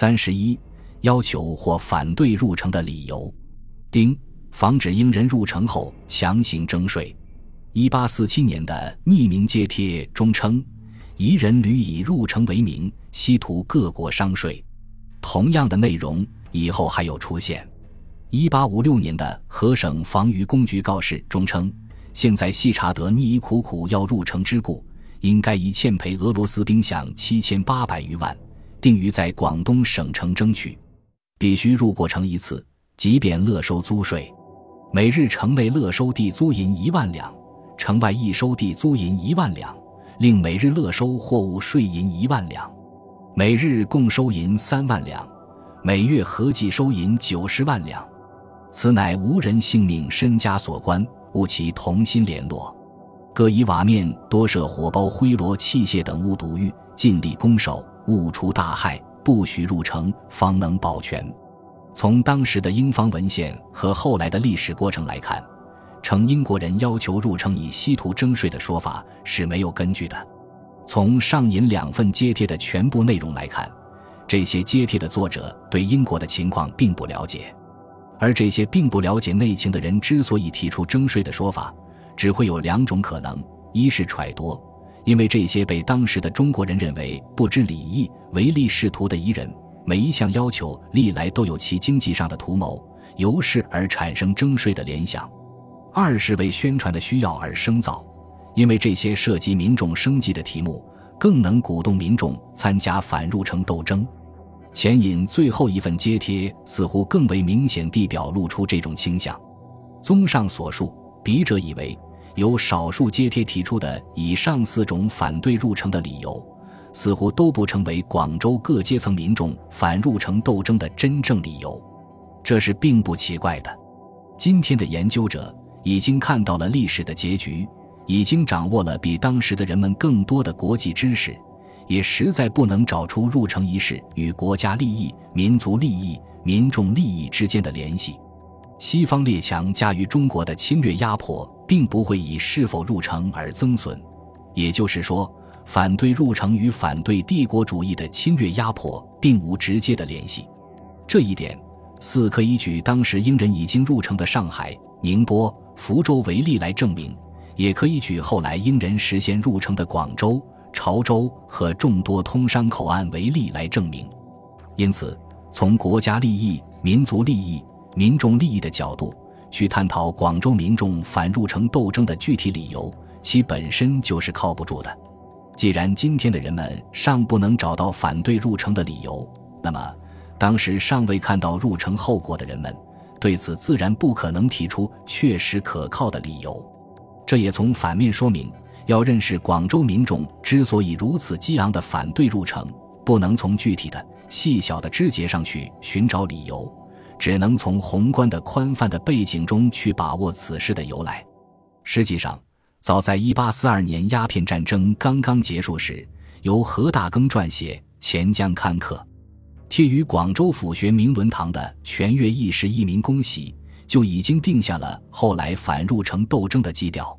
三十一，要求或反对入城的理由。丁，防止英人入城后强行征税。一八四七年的匿名揭贴中称，夷人屡以入城为名，西图各国商税。同样的内容以后还有出现。一八五六年的河省防御工局告示中称，现在细查得逆夷苦苦要入城之故，应该以欠赔俄罗斯兵饷七千八百余万，定于在广东省城争取，必须入过城一次，即便勒收租税，每日城内勒收地租银一万两，城外一收地租银一万两，另每日勒收货物税银一万两，每日共收银三万两，每月合计收银九十万两。此乃无人性命身家所关，务其同心联络。各以瓦面多设火包、灰箩、器械等物堵御，尽力攻守，勿出大害，不许入城，方能保全。从当时的英方文献和后来的历史过程来看，称英国人要求入城以稀土征税的说法是没有根据的。从上引两份揭帖的全部内容来看，这些揭帖的作者对英国的情况并不了解。而这些并不了解内情的人之所以提出征税的说法，只会有两种可能：一是揣度，因为这些被当时的中国人认为不知礼义、唯利是图的夷人，每一项要求历来都有其经济上的图谋，由是而产生征税的联想；二是为宣传的需要而生造，因为这些涉及民众生计的题目，更能鼓动民众参加反入城斗争。前引最后一份揭贴，似乎更为明显地表露出这种倾向。综上所述，笔者以为，由少数阶贴提出的以上四种反对入城的理由，似乎都不成为广州各阶层民众反入城斗争的真正理由。这是并不奇怪的。今天的研究者已经看到了历史的结局，已经掌握了比当时的人们更多的国际知识。也实在不能找出入城一事与国家利益、民族利益、民众利益之间的联系。西方列强加于中国的侵略压迫，并不会以是否入城而增损。也就是说，反对入城与反对帝国主义的侵略压迫并无直接的联系。这一点，似可以举当时英人已经入城的上海、宁波、福州为例来证明，也可以举后来英人实现入城的广州。潮州和众多通商口岸为例来证明，因此，从国家利益、民族利益、民众利益的角度去探讨广州民众反入城斗争的具体理由，其本身就是靠不住的。既然今天的人们尚不能找到反对入城的理由，那么当时尚未看到入城后果的人们，对此自然不可能提出确实可靠的理由。这也从反面说明。要认识广州民众之所以如此激昂的反对入城，不能从具体的细小的枝节上去寻找理由，只能从宏观的宽泛的背景中去把握此事的由来。实际上，早在1842年鸦片战争刚刚结束时，由何大庚撰写《钱江刊刻》，贴于广州府学明伦堂的《全粤义士一民公玺》，就已经定下了后来反入城斗争的基调。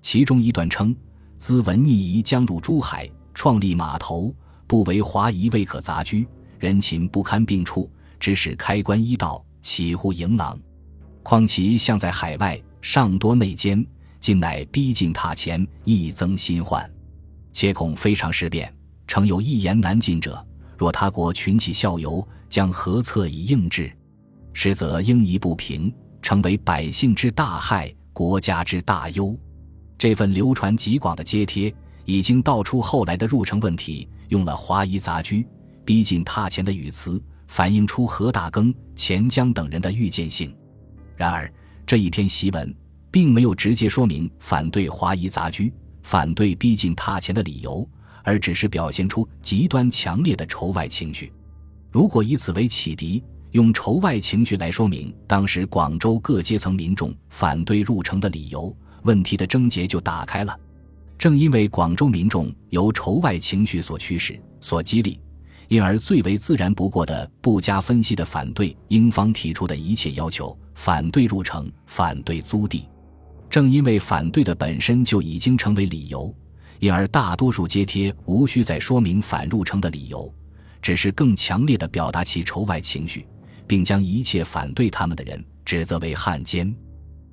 其中一段称：“兹闻逆夷将入珠海，创立码头，不为华夷未可杂居，人情不堪并处，只使开关一道，岂乎迎狼？况其向在海外，尚多内奸，今乃逼近塔前，亦增心患。且恐非常事变，诚有一言难尽者。若他国群起效尤，将何策以应之？实则应疑不平，成为百姓之大害，国家之大忧。”这份流传极广的揭贴，已经道出后来的入城问题，用了“华夷杂居、逼近榻前”的语词，反映出何大庚、钱江等人的预见性。然而，这一篇檄文并没有直接说明反对华夷杂居、反对逼近榻前的理由，而只是表现出极端强烈的仇外情绪。如果以此为启迪，用仇外情绪来说明当时广州各阶层民众反对入城的理由。问题的症结就打开了。正因为广州民众由仇外情绪所驱使、所激励，因而最为自然不过的不加分析的反对英方提出的一切要求，反对入城，反对租地。正因为反对的本身就已经成为理由，因而大多数揭贴无需再说明反入城的理由，只是更强烈的表达其仇外情绪，并将一切反对他们的人指责为汉奸。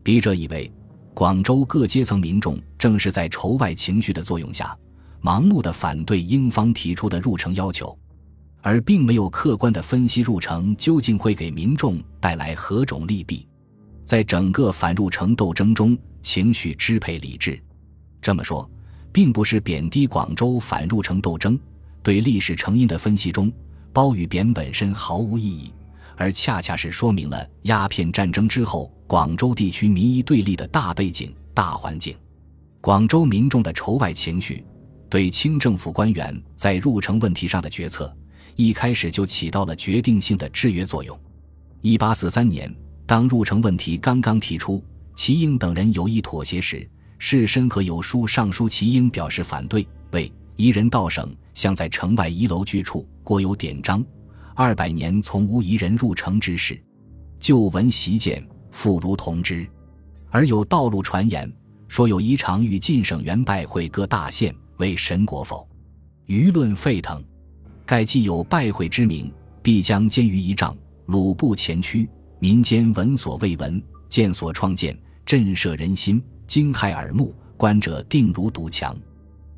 笔者以为，广州各阶层民众正是在仇外情绪的作用下，盲目的反对英方提出的入城要求，而并没有客观的分析入城究竟会给民众带来何种利弊。在整个反入城斗争中，情绪支配理智。这么说，并不是贬低广州反入城斗争。对历史成因的分析中，褒与贬本身毫无意义，而恰恰是说明了鸦片战争之后广州地区民意对立的大背景、大环境。广州民众的仇外情绪，对清政府官员在入城问题上的决策，一开始就起到了决定性的制约作用。一八四三年，当入城问题刚刚提出，齐英等人有意妥协时，士绅和有书上书齐英表示反对，为夷人到省。像在城外遗楼居处，国有典章，二百年从无夷人入城之事。旧闻习见，复如同之。而有道路传言，说有宜常与晋省元拜会各大县为神国否？舆论沸腾。盖既有拜会之名，必将监于一丈，鲁部前驱，民间闻所未闻，见所创建，震慑人心，惊骇耳目，观者定如堵墙。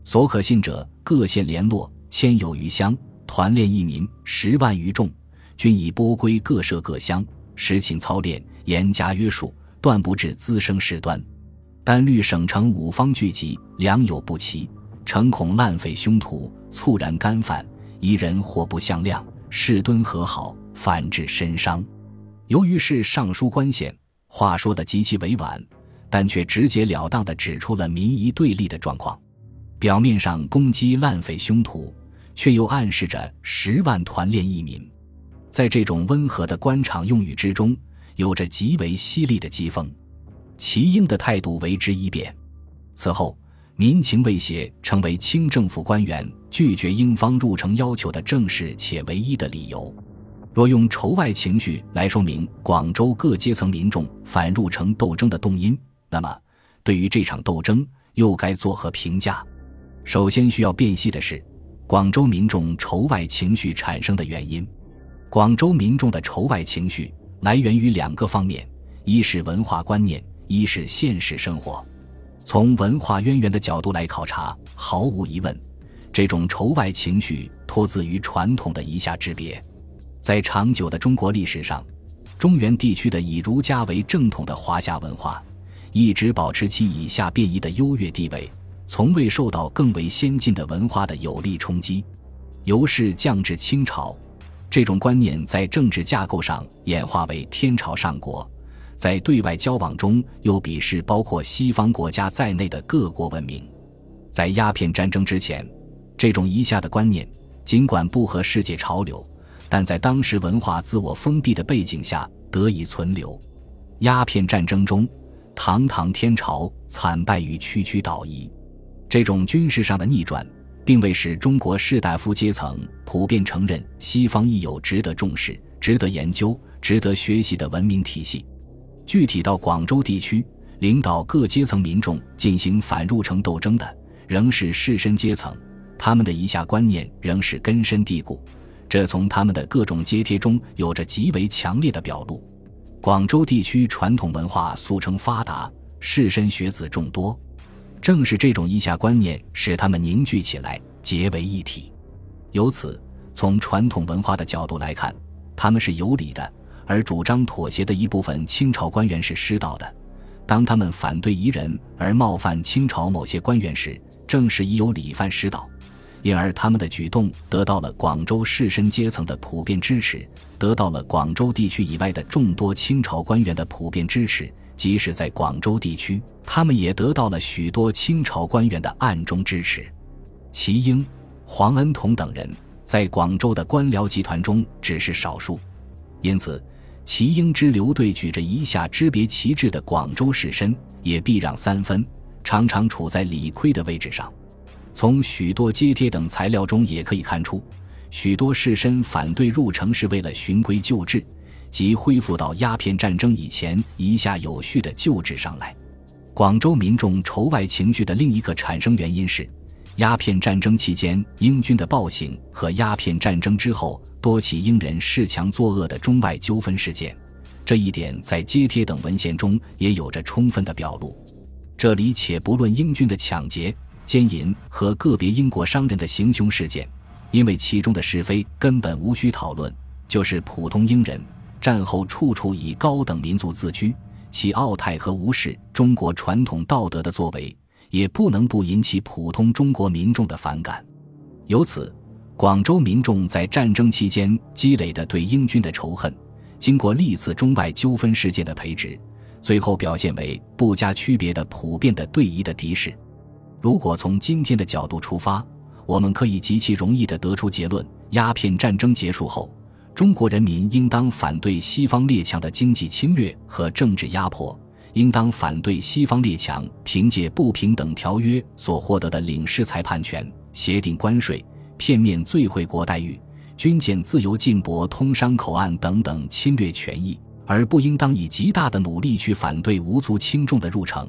所可信者，各县联络千有余乡，团练一民十万余众，均以拨归各社各乡，实勤操练，严加约束，断不致滋生事端。但虑省城五方聚集，粮有不齐，诚恐滥匪凶徒猝然干犯，一人或不向量，事敦和好，反致身伤。由于是上书官衔，话说的极其委婉，但却直截了当地指出了民夷对立的状况。表面上攻击滥匪凶徒，却又暗示着十万团练义民。在这种温和的官场用语之中，有着极为犀利的讥讽。齐英的态度为之一变。此后，民情未协成为清政府官员拒绝英方入城要求的正式且唯一的理由。若用仇外情绪来说明广州各阶层民众反入城斗争的动因，那么对于这场斗争又该作何评价？首先需要辨析的是，广州民众仇外情绪产生的原因。广州民众的仇外情绪来源于两个方面：一是文化观念，一是现实生活。从文化渊源的角度来考察，毫无疑问，这种仇外情绪托自于传统的夷夏之别。在长久的中国历史上，中原地区的以儒家为正统的华夏文化，一直保持其以下变异的优越地位。从未受到更为先进的文化的有力冲击，由是降至清朝，这种观念在政治架构上演化为天朝上国，在对外交往中又鄙视包括西方国家在内的各国文明。在鸦片战争之前，这种夷夏的观念尽管不合世界潮流，但在当时文化自我封闭的背景下得以存留。鸦片战争中，堂堂天朝惨败于区区岛夷。这种军事上的逆转，并未使中国士大夫阶层普遍承认西方亦有值得重视、值得研究、值得学习的文明体系。具体到广州地区，领导各阶层民众进行反入城斗争的，仍是士绅阶层，他们的以下观念仍是根深蒂固，这从他们的各种揭贴中有着极为强烈的表露。广州地区传统文化俗称发达，士绅学子众多。正是这种一下观念使他们凝聚起来，结为一体。由此，从传统文化的角度来看，他们是有理的；而主张妥协的一部分清朝官员是失道的。当他们反对夷人而冒犯清朝某些官员时，正是已有理犯失道，因而他们的举动得到了广州士绅阶层的普遍支持，得到了广州地区以外的众多清朝官员的普遍支持。即使在广州地区，他们也得到了许多清朝官员的暗中支持。齐英、黄恩同等人在广州的官僚集团中只是少数，因此齐英之流对举着一下之别旗帜的广州士绅也避让三分，常常处在理亏的位置上。从许多揭贴等材料中也可以看出，许多士绅反对入城是为了循规旧制。即恢复到鸦片战争以前一下有序的旧制上来。广州民众仇外情绪的另一个产生原因是，鸦片战争期间英军的暴行和鸦片战争之后多起英人恃强作恶的中外纠纷事件，这一点在揭贴等文献中也有着充分的表露。这里且不论英军的抢劫、奸淫和个别英国商人的行凶事件，因为其中的是非根本无需讨论。就是普通英人战后处处以高等民族自居，其傲态和无视中国传统道德的作为。也不能不引起普通中国民众的反感，由此，广州民众在战争期间积累的对英军的仇恨，经过历次中外纠纷事件的培植，最后表现为不加区别的普遍的对夷的敌视。如果从今天的角度出发，我们可以极其容易地得出结论：鸦片战争结束后，中国人民应当反对西方列强的经济侵略和政治压迫。应当反对西方列强凭借不平等条约所获得的领事裁判权、协定关税、片面最惠国待遇、军舰自由进泊通商口岸等等侵略权益，而不应当以极大的努力去反对无足轻重的入城。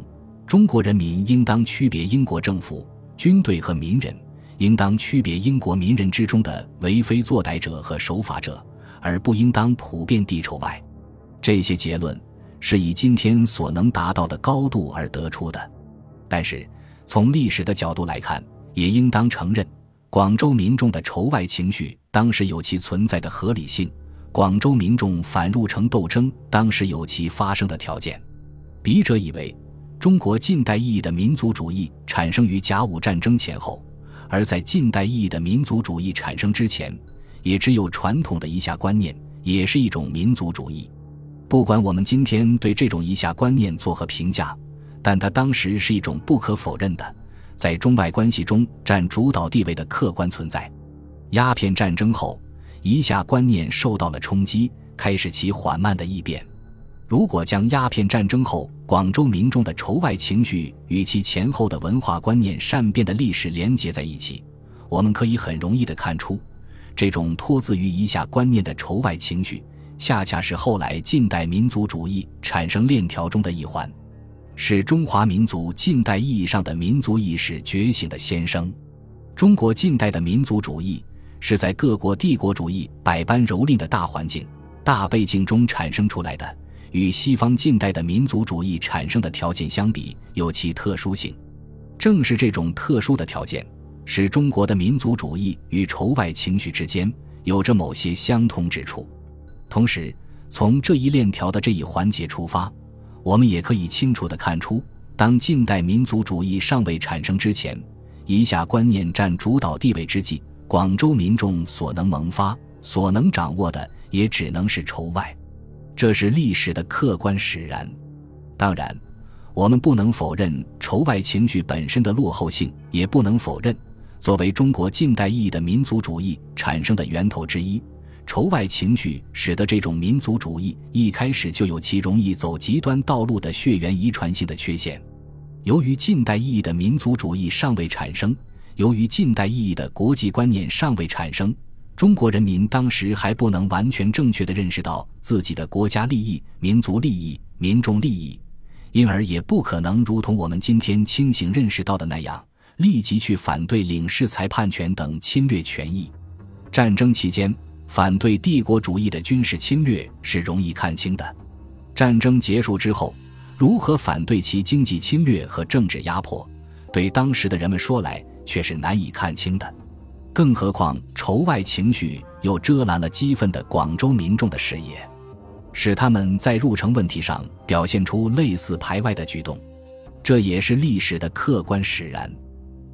中国人民应当区别英国政府、军队和民人，应当区别英国民人之中的为非作歹者和守法者，而不应当普遍地仇外。这些结论。是以今天所能达到的高度而得出的，但是从历史的角度来看，也应当承认，广州民众的仇外情绪当时有其存在的合理性，广州民众反入城斗争当时有其发生的条件。笔者以为，中国近代意义的民族主义产生于甲午战争前后，而在近代意义的民族主义产生之前，也只有传统的一下观念，也是一种民族主义。不管我们今天对这种一下观念作何评价，但它当时是一种不可否认的，在中外关系中占主导地位的客观存在。鸦片战争后，一下观念受到了冲击，开始其缓慢的异变。如果将鸦片战争后广州民众的仇外情绪与其前后的文化观念善变的历史连结在一起，我们可以很容易地看出，这种脱自于以下观念的仇外情绪。恰恰是后来近代民族主义产生链条中的一环，是中华民族近代意义上的民族意识觉醒的先声。中国近代的民族主义是在各国帝国主义百般蹂躏的大环境、大背景中产生出来的，与西方近代的民族主义产生的条件相比，有其特殊性。正是这种特殊的条件，使中国的民族主义与仇外情绪之间有着某些相通之处。同时，从这一链条的这一环节出发，我们也可以清楚地看出，当近代民族主义尚未产生之前，以下观念占主导地位之际，广州民众所能萌发、所能掌握的，也只能是仇外。这是历史的客观使然。当然，我们不能否认仇外情绪本身的落后性，也不能否认，作为中国近代意义的民族主义产生的源头之一。仇外情绪使得这种民族主义一开始就有其容易走极端道路的血缘遗传性的缺陷。由于近代意义的民族主义尚未产生，由于近代意义的国际观念尚未产生，中国人民当时还不能完全正确地认识到自己的国家利益、民族利益、民众利益，因而也不可能如同我们今天清醒认识到的那样，立即去反对领事裁判权等侵略权益。战争期间。反对帝国主义的军事侵略是容易看清的，战争结束之后，如何反对其经济侵略和政治压迫，对当时的人们说来却是难以看清的。更何况仇外情绪又遮拦了激愤的广州民众的视野，使他们在入城问题上表现出类似排外的举动。这也是历史的客观使然。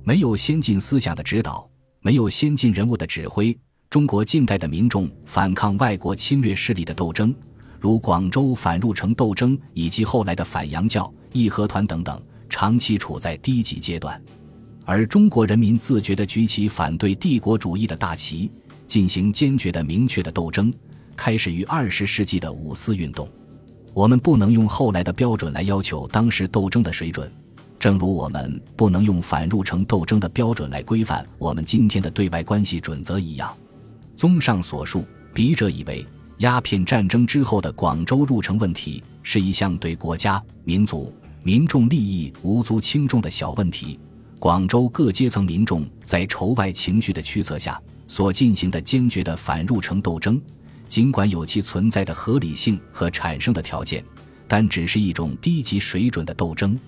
没有先进思想的指导，没有先进人物的指挥。中国近代的民众反抗外国侵略势力的斗争，如广州反入城斗争以及后来的反洋教、义和团等等，长期处在低级阶段；而中国人民自觉地举起反对帝国主义的大旗，进行坚决的、明确的斗争，开始于二十世纪的五四运动。我们不能用后来的标准来要求当时斗争的水准，正如我们不能用反入城斗争的标准来规范我们今天的对外关系准则一样。综上所述，笔者以为，鸦片战争之后的广州入城问题是一项对国家、民族、民众利益无足轻重的小问题。广州各阶层民众在仇外情绪的驱策下所进行的坚决的反入城斗争，尽管有其存在的合理性和产生的条件，但只是一种低级水准的斗争。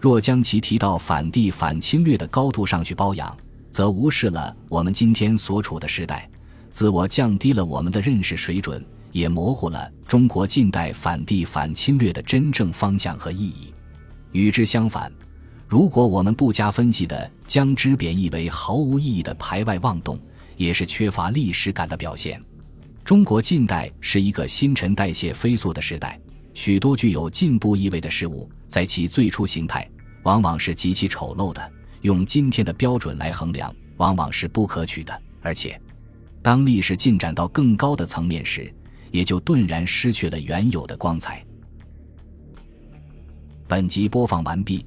若将其提到反帝反侵略的高度上去褒扬，则无视了我们今天所处的时代，自我降低了我们的认识水准，也模糊了中国近代反帝反侵略的真正方向和意义。与之相反，如果我们不加分析的将之贬义为毫无意义的排外妄动，也是缺乏历史感的表现。中国近代是一个新陈代谢飞速的时代，许多具有进步意味的事物，在其最初形态，往往是极其丑陋的。用今天的标准来衡量，往往是不可取的。而且，当历史进展到更高的层面时，也就顿然失去了原有的光彩。本集播放完毕，